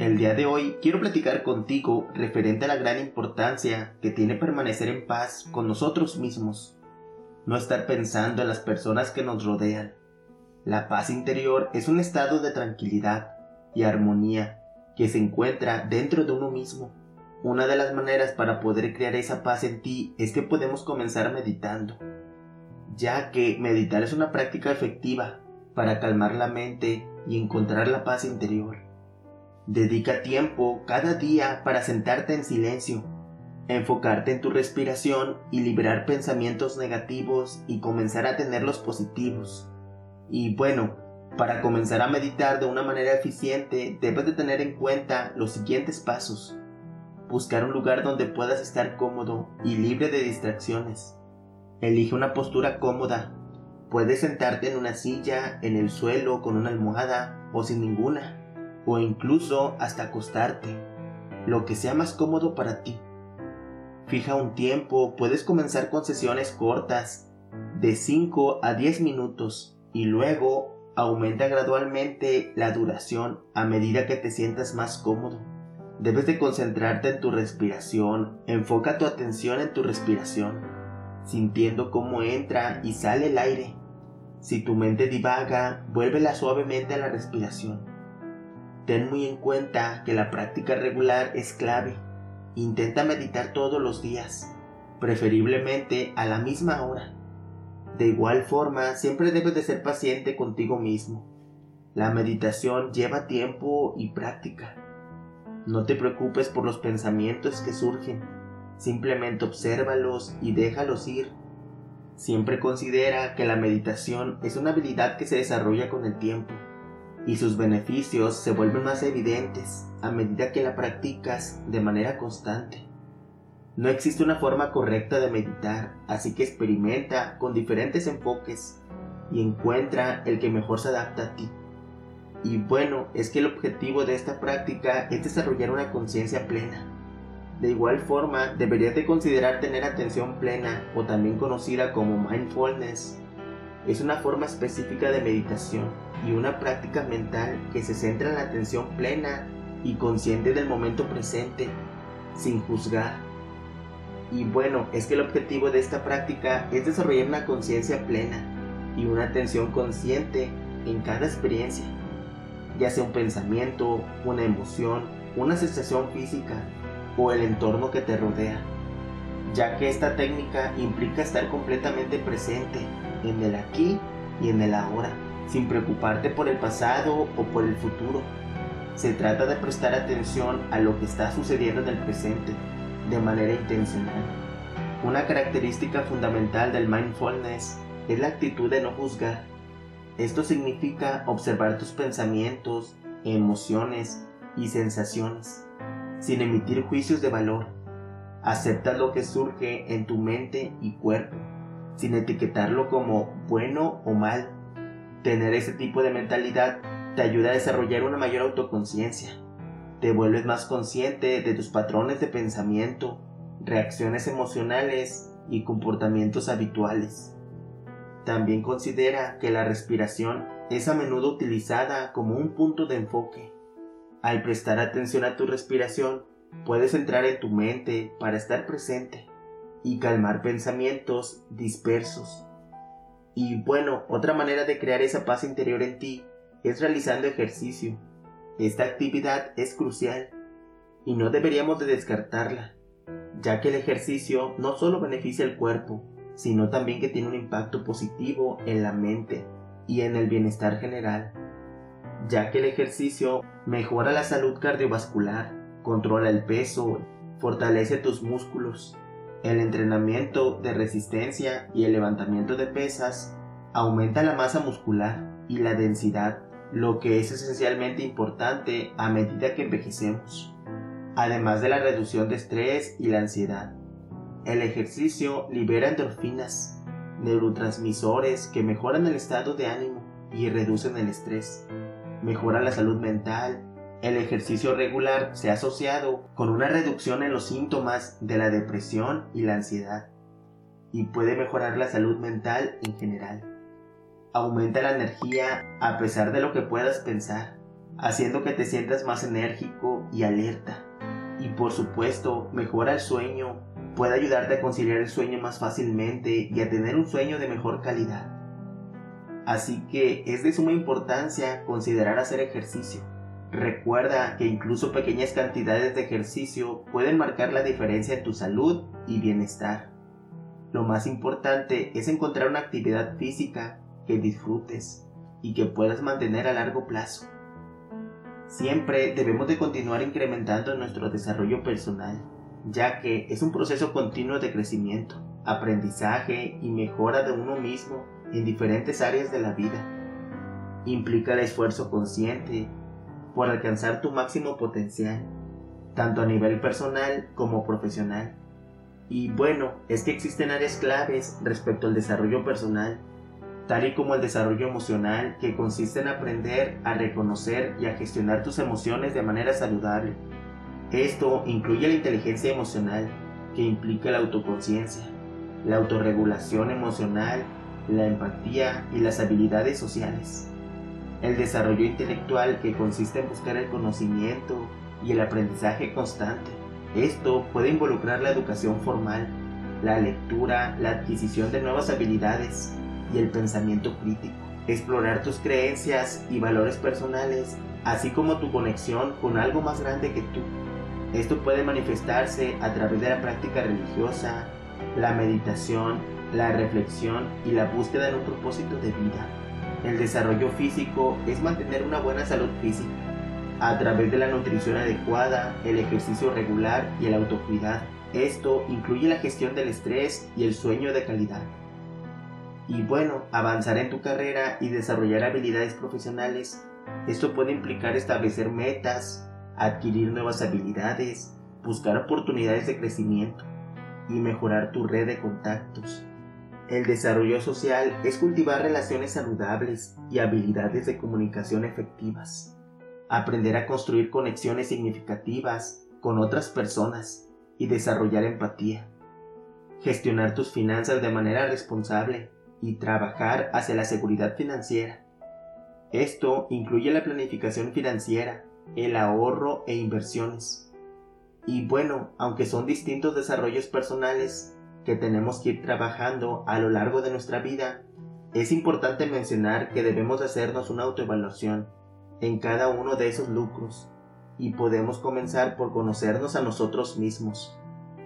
El día de hoy quiero platicar contigo referente a la gran importancia que tiene permanecer en paz con nosotros mismos, no estar pensando en las personas que nos rodean. La paz interior es un estado de tranquilidad y armonía que se encuentra dentro de uno mismo. Una de las maneras para poder crear esa paz en ti es que podemos comenzar meditando, ya que meditar es una práctica efectiva para calmar la mente y encontrar la paz interior. Dedica tiempo cada día para sentarte en silencio, enfocarte en tu respiración y liberar pensamientos negativos y comenzar a tenerlos positivos. Y bueno, para comenzar a meditar de una manera eficiente debes de tener en cuenta los siguientes pasos. Buscar un lugar donde puedas estar cómodo y libre de distracciones. Elige una postura cómoda. Puedes sentarte en una silla, en el suelo, con una almohada o sin ninguna o incluso hasta acostarte, lo que sea más cómodo para ti. Fija un tiempo, puedes comenzar con sesiones cortas, de 5 a 10 minutos, y luego aumenta gradualmente la duración a medida que te sientas más cómodo. Debes de concentrarte en tu respiración, enfoca tu atención en tu respiración, sintiendo cómo entra y sale el aire. Si tu mente divaga, vuélvela suavemente a la respiración. Ten muy en cuenta que la práctica regular es clave. Intenta meditar todos los días, preferiblemente a la misma hora. De igual forma, siempre debes de ser paciente contigo mismo. La meditación lleva tiempo y práctica. No te preocupes por los pensamientos que surgen, simplemente obsérvalos y déjalos ir. Siempre considera que la meditación es una habilidad que se desarrolla con el tiempo y sus beneficios se vuelven más evidentes a medida que la practicas de manera constante. No existe una forma correcta de meditar, así que experimenta con diferentes enfoques y encuentra el que mejor se adapta a ti. Y bueno, es que el objetivo de esta práctica es desarrollar una conciencia plena. De igual forma, deberías de considerar tener atención plena o también conocida como mindfulness. Es una forma específica de meditación y una práctica mental que se centra en la atención plena y consciente del momento presente, sin juzgar. Y bueno, es que el objetivo de esta práctica es desarrollar una conciencia plena y una atención consciente en cada experiencia, ya sea un pensamiento, una emoción, una sensación física o el entorno que te rodea, ya que esta técnica implica estar completamente presente en el aquí y en el ahora sin preocuparte por el pasado o por el futuro. Se trata de prestar atención a lo que está sucediendo en el presente de manera intencional. Una característica fundamental del mindfulness es la actitud de no juzgar. Esto significa observar tus pensamientos, emociones y sensaciones, sin emitir juicios de valor. Acepta lo que surge en tu mente y cuerpo, sin etiquetarlo como bueno o mal Tener ese tipo de mentalidad te ayuda a desarrollar una mayor autoconciencia. Te vuelves más consciente de tus patrones de pensamiento, reacciones emocionales y comportamientos habituales. También considera que la respiración es a menudo utilizada como un punto de enfoque. Al prestar atención a tu respiración, puedes entrar en tu mente para estar presente y calmar pensamientos dispersos. Y bueno, otra manera de crear esa paz interior en ti es realizando ejercicio. Esta actividad es crucial y no deberíamos de descartarla, ya que el ejercicio no solo beneficia el cuerpo, sino también que tiene un impacto positivo en la mente y en el bienestar general, ya que el ejercicio mejora la salud cardiovascular, controla el peso, fortalece tus músculos, el entrenamiento de resistencia y el levantamiento de pesas aumenta la masa muscular y la densidad, lo que es esencialmente importante a medida que envejecemos, además de la reducción de estrés y la ansiedad. El ejercicio libera endorfinas, neurotransmisores que mejoran el estado de ánimo y reducen el estrés, mejora la salud mental el ejercicio regular se ha asociado con una reducción en los síntomas de la depresión y la ansiedad y puede mejorar la salud mental en general. Aumenta la energía a pesar de lo que puedas pensar. haciendo que te sientas más enérgico y alerta. Y por supuesto, mejora el sueño, puede ayudarte a conciliar el sueño más fácilmente y a tener un sueño de mejor calidad. Así que es de suma importancia considerar hacer ejercicio. Recuerda que incluso pequeñas cantidades de ejercicio pueden marcar la diferencia en tu salud y bienestar. Lo más importante es encontrar una actividad física que disfrutes y que puedas mantener a largo plazo. Siempre debemos de continuar incrementando nuestro desarrollo personal, ya que es un proceso continuo de crecimiento, aprendizaje y mejora de uno mismo en diferentes áreas de la vida. Implica el esfuerzo consciente por alcanzar tu máximo potencial, tanto a nivel personal como profesional. Y bueno, es que existen áreas claves respecto al desarrollo personal, tal y como el desarrollo emocional, que consiste en aprender a reconocer y a gestionar tus emociones de manera saludable. Esto incluye la inteligencia emocional, que implica la autoconciencia, la autorregulación emocional, la empatía y las habilidades sociales. El desarrollo intelectual que consiste en buscar el conocimiento y el aprendizaje constante. Esto puede involucrar la educación formal, la lectura, la adquisición de nuevas habilidades y el pensamiento crítico. Explorar tus creencias y valores personales, así como tu conexión con algo más grande que tú. Esto puede manifestarse a través de la práctica religiosa, la meditación, la reflexión y la búsqueda de un propósito de vida. El desarrollo físico es mantener una buena salud física a través de la nutrición adecuada, el ejercicio regular y el autocuidado. Esto incluye la gestión del estrés y el sueño de calidad. Y bueno, avanzar en tu carrera y desarrollar habilidades profesionales. Esto puede implicar establecer metas, adquirir nuevas habilidades, buscar oportunidades de crecimiento y mejorar tu red de contactos. El desarrollo social es cultivar relaciones saludables y habilidades de comunicación efectivas. Aprender a construir conexiones significativas con otras personas y desarrollar empatía. Gestionar tus finanzas de manera responsable y trabajar hacia la seguridad financiera. Esto incluye la planificación financiera, el ahorro e inversiones. Y bueno, aunque son distintos desarrollos personales que tenemos que ir trabajando a lo largo de nuestra vida, es importante mencionar que debemos hacernos una autoevaluación en cada uno de esos lucros y podemos comenzar por conocernos a nosotros mismos,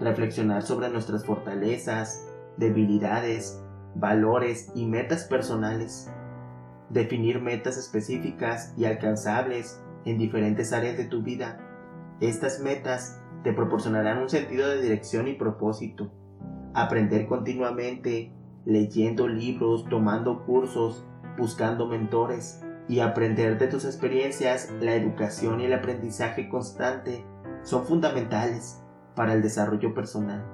reflexionar sobre nuestras fortalezas, debilidades, valores y metas personales, definir metas específicas y alcanzables en diferentes áreas de tu vida. Estas metas te proporcionarán un sentido de dirección y propósito. Aprender continuamente, leyendo libros, tomando cursos, buscando mentores y aprender de tus experiencias, la educación y el aprendizaje constante son fundamentales para el desarrollo personal.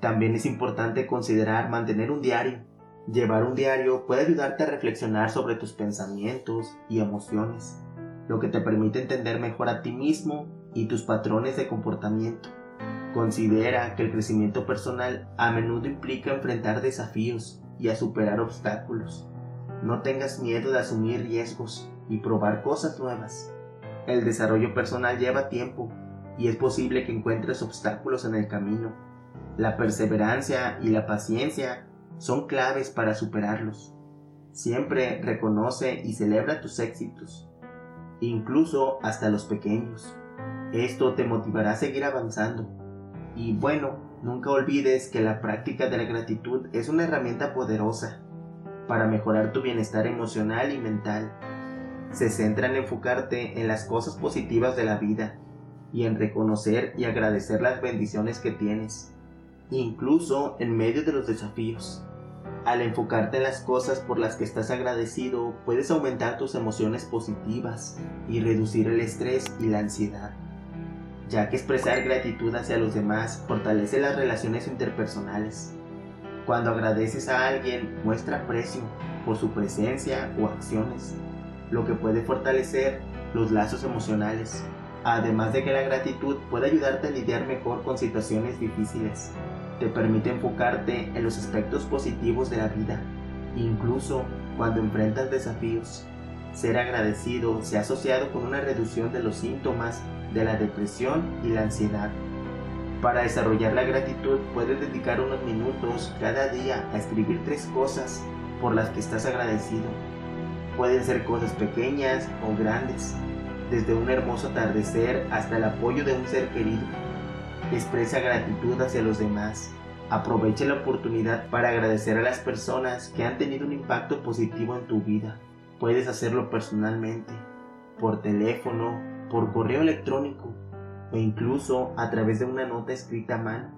También es importante considerar mantener un diario. Llevar un diario puede ayudarte a reflexionar sobre tus pensamientos y emociones, lo que te permite entender mejor a ti mismo y tus patrones de comportamiento. Considera que el crecimiento personal a menudo implica enfrentar desafíos y a superar obstáculos. No tengas miedo de asumir riesgos y probar cosas nuevas. El desarrollo personal lleva tiempo y es posible que encuentres obstáculos en el camino. La perseverancia y la paciencia son claves para superarlos. Siempre reconoce y celebra tus éxitos, incluso hasta los pequeños. Esto te motivará a seguir avanzando. Y bueno, nunca olvides que la práctica de la gratitud es una herramienta poderosa para mejorar tu bienestar emocional y mental. Se centra en enfocarte en las cosas positivas de la vida y en reconocer y agradecer las bendiciones que tienes, incluso en medio de los desafíos. Al enfocarte en las cosas por las que estás agradecido, puedes aumentar tus emociones positivas y reducir el estrés y la ansiedad ya que expresar gratitud hacia los demás fortalece las relaciones interpersonales. Cuando agradeces a alguien, muestra aprecio por su presencia o acciones, lo que puede fortalecer los lazos emocionales, además de que la gratitud puede ayudarte a lidiar mejor con situaciones difíciles. Te permite enfocarte en los aspectos positivos de la vida, incluso cuando enfrentas desafíos. ser agradecido se ha asociado con una reducción de los síntomas de la depresión y la ansiedad. Para desarrollar la gratitud puedes dedicar unos minutos cada día a escribir tres cosas por las que estás agradecido. Pueden ser cosas pequeñas o grandes, desde un hermoso atardecer hasta el apoyo de un ser querido. Expresa gratitud hacia los demás. Aprovecha la oportunidad para agradecer a las personas que han tenido un impacto positivo en tu vida. Puedes hacerlo personalmente, por teléfono, por correo electrónico o incluso a través de una nota escrita a mano.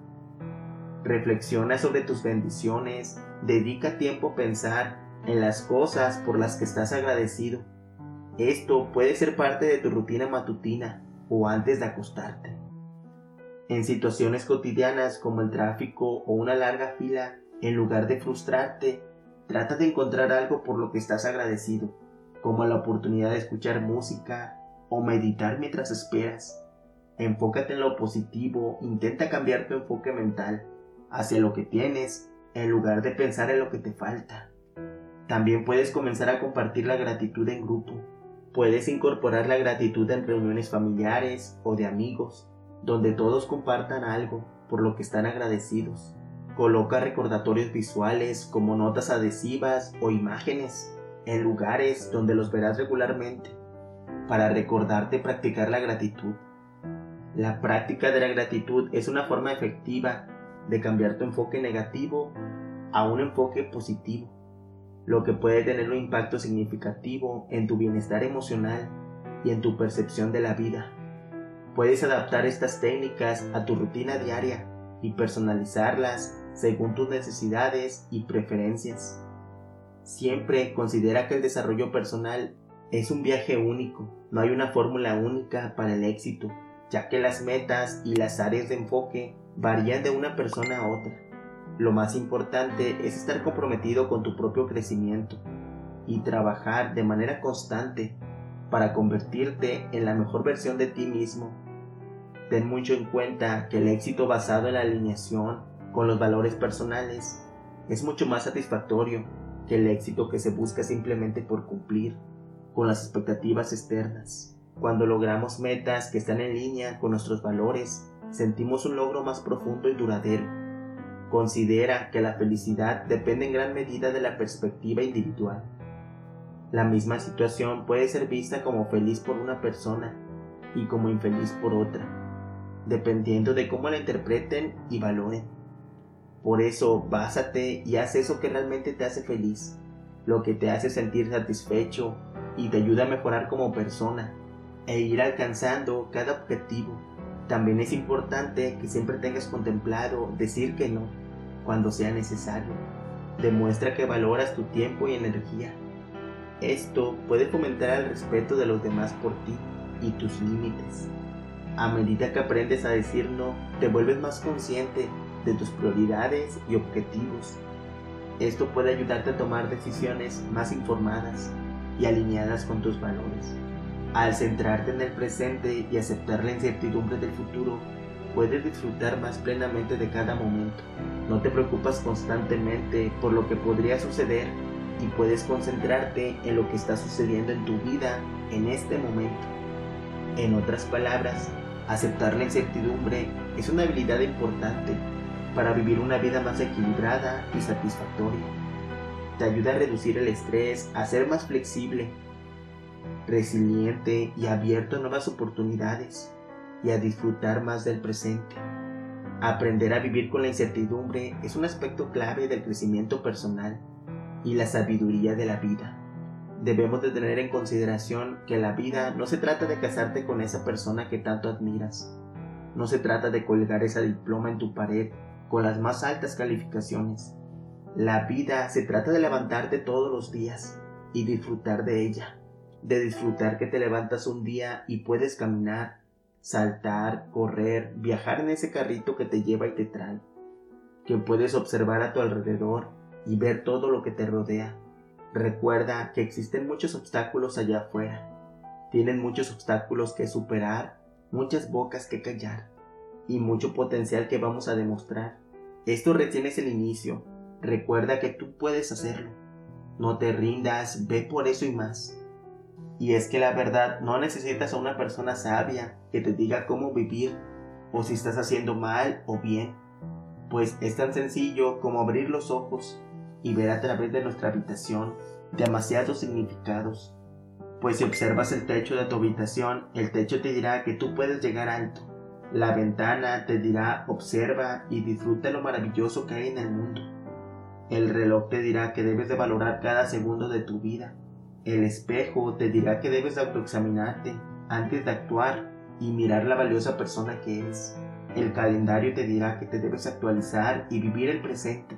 Reflexiona sobre tus bendiciones, dedica tiempo a pensar en las cosas por las que estás agradecido. Esto puede ser parte de tu rutina matutina o antes de acostarte. En situaciones cotidianas como el tráfico o una larga fila, en lugar de frustrarte, trata de encontrar algo por lo que estás agradecido, como la oportunidad de escuchar música o meditar mientras esperas. Enfócate en lo positivo, intenta cambiar tu enfoque mental hacia lo que tienes en lugar de pensar en lo que te falta. También puedes comenzar a compartir la gratitud en grupo. Puedes incorporar la gratitud en reuniones familiares o de amigos, donde todos compartan algo por lo que están agradecidos. Coloca recordatorios visuales como notas adhesivas o imágenes en lugares donde los verás regularmente para recordarte practicar la gratitud. La práctica de la gratitud es una forma efectiva de cambiar tu enfoque negativo a un enfoque positivo, lo que puede tener un impacto significativo en tu bienestar emocional y en tu percepción de la vida. Puedes adaptar estas técnicas a tu rutina diaria y personalizarlas según tus necesidades y preferencias. Siempre considera que el desarrollo personal es un viaje único, no hay una fórmula única para el éxito ya que las metas y las áreas de enfoque varían de una persona a otra. Lo más importante es estar comprometido con tu propio crecimiento y trabajar de manera constante para convertirte en la mejor versión de ti mismo. Ten mucho en cuenta que el éxito basado en la alineación con los valores personales es mucho más satisfactorio que el éxito que se busca simplemente por cumplir con las expectativas externas. Cuando logramos metas que están en línea con nuestros valores, sentimos un logro más profundo y duradero. Considera que la felicidad depende en gran medida de la perspectiva individual. La misma situación puede ser vista como feliz por una persona y como infeliz por otra, dependiendo de cómo la interpreten y valoren. Por eso, básate y haz eso que realmente te hace feliz, lo que te hace sentir satisfecho y te ayuda a mejorar como persona e ir alcanzando cada objetivo. También es importante que siempre tengas contemplado decir que no cuando sea necesario. Demuestra que valoras tu tiempo y energía. Esto puede fomentar el respeto de los demás por ti y tus límites. A medida que aprendes a decir no, te vuelves más consciente de tus prioridades y objetivos. Esto puede ayudarte a tomar decisiones más informadas y alineadas con tus valores. Al centrarte en el presente y aceptar la incertidumbre del futuro, puedes disfrutar más plenamente de cada momento. No te preocupas constantemente por lo que podría suceder y puedes concentrarte en lo que está sucediendo en tu vida en este momento. En otras palabras, aceptar la incertidumbre es una habilidad importante para vivir una vida más equilibrada y satisfactoria. Te ayuda a reducir el estrés, a ser más flexible resiliente y abierto a nuevas oportunidades y a disfrutar más del presente. Aprender a vivir con la incertidumbre es un aspecto clave del crecimiento personal y la sabiduría de la vida. Debemos de tener en consideración que la vida no se trata de casarte con esa persona que tanto admiras. No se trata de colgar ese diploma en tu pared con las más altas calificaciones. La vida se trata de levantarte todos los días y disfrutar de ella de disfrutar que te levantas un día y puedes caminar, saltar, correr, viajar en ese carrito que te lleva y te trae, que puedes observar a tu alrededor y ver todo lo que te rodea. Recuerda que existen muchos obstáculos allá afuera. Tienen muchos obstáculos que superar, muchas bocas que callar y mucho potencial que vamos a demostrar. Esto recién es el inicio. Recuerda que tú puedes hacerlo. No te rindas, ve por eso y más. Y es que la verdad no necesitas a una persona sabia que te diga cómo vivir o si estás haciendo mal o bien, pues es tan sencillo como abrir los ojos y ver a través de nuestra habitación demasiados significados. Pues si observas el techo de tu habitación, el techo te dirá que tú puedes llegar alto. La ventana te dirá observa y disfruta lo maravilloso que hay en el mundo. El reloj te dirá que debes de valorar cada segundo de tu vida. El espejo te dirá que debes de autoexaminarte antes de actuar y mirar la valiosa persona que eres. El calendario te dirá que te debes actualizar y vivir el presente.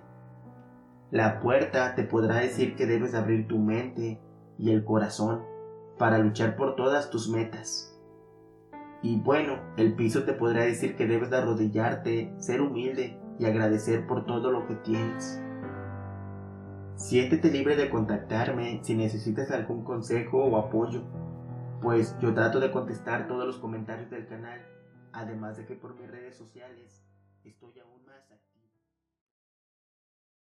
La puerta te podrá decir que debes abrir tu mente y el corazón para luchar por todas tus metas. Y bueno, el piso te podrá decir que debes de arrodillarte, ser humilde y agradecer por todo lo que tienes. Siéntete libre de contactarme si necesitas algún consejo o apoyo, pues yo trato de contestar todos los comentarios del canal, además de que por mis redes sociales estoy aún más activo.